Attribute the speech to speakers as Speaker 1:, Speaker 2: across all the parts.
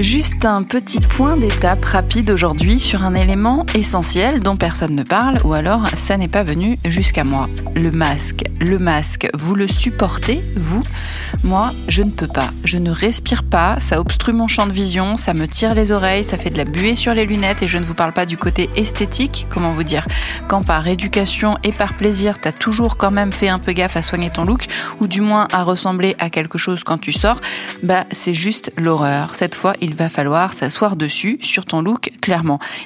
Speaker 1: Juste un petit point d'étape rapide aujourd'hui sur un élément essentiel dont personne ne parle ou alors ça n'est pas venu jusqu'à moi. Le masque. Le masque, vous le supportez, vous? Moi, je ne peux pas. Je ne respire pas, ça obstrue mon champ de vision, ça me tire les oreilles, ça fait de la buée sur les lunettes et je ne vous parle pas du côté esthétique, comment vous dire Quand par éducation et par plaisir, t'as toujours quand même fait un peu gaffe à soigner ton look ou du moins à ressembler à quelque chose quand tu sors, bah c'est juste l'horreur. Cette fois, il va falloir s'asseoir dessus, sur ton look,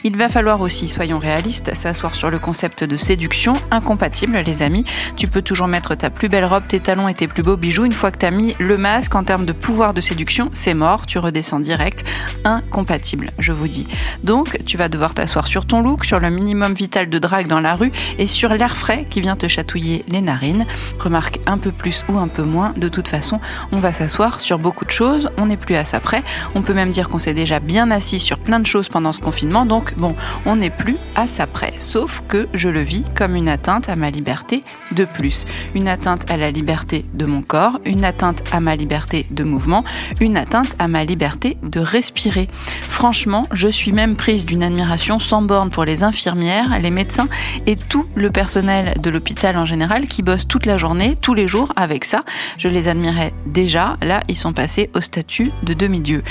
Speaker 1: Il va falloir aussi, soyons réalistes, s'asseoir sur le concept de séduction, incompatible les amis. Tu peux toujours mettre ta plus belle robe, tes talons et tes plus beaux bijoux. Une fois que tu as mis le masque en termes de pouvoir de séduction, c'est mort, tu redescends direct. Incompatible, je vous dis. Donc, tu vas devoir t'asseoir sur ton look, sur le minimum vital de drague dans la rue et sur l'air frais qui vient te chatouiller les narines. Remarque un peu plus ou un peu moins, de toute façon, on va s'asseoir sur beaucoup de choses, on n'est plus à ça près. On peut même dire qu'on s'est déjà bien assis sur plein de choses pendant ce donc bon, on n'est plus à ça près. Sauf que je le vis comme une atteinte à ma liberté de plus. Une atteinte à la liberté de mon corps, une atteinte à ma liberté de mouvement, une atteinte à ma liberté de respirer. Franchement, je suis même prise d'une admiration sans borne pour les infirmières, les médecins et tout le personnel de l'hôpital en général qui bosse toute la journée, tous les jours avec ça. Je les admirais déjà. Là, ils sont passés au statut de demi-dieu.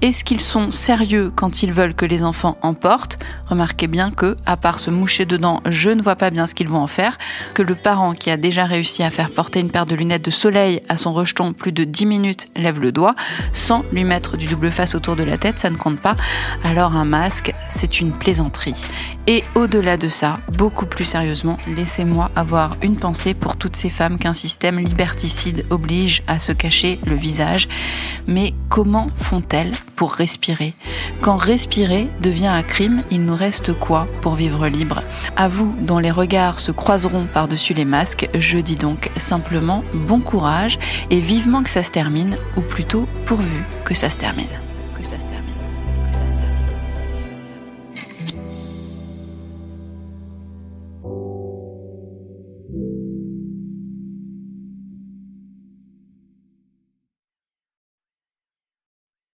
Speaker 1: Est-ce qu'ils sont sérieux quand ils veulent que les enfants en portent? Remarquez bien que, à part se moucher dedans, je ne vois pas bien ce qu'ils vont en faire. Que le parent qui a déjà réussi à faire porter une paire de lunettes de soleil à son rejeton plus de 10 minutes lève le doigt, sans lui mettre du double face autour de la tête, ça ne compte Alors un masque, c'est une plaisanterie. Et au-delà de ça, beaucoup plus sérieusement, laissez-moi avoir une pensée pour toutes ces femmes qu'un système liberticide oblige à se cacher le visage. Mais comment font-elles pour respirer? Quand respirer devient un crime, il nous reste quoi pour vivre libre? À vous, dont les regards se croiseront par-dessus les masques, je dis donc simplement bon courage et vivement que ça se termine, ou plutôt pourvu. Que ça se termine.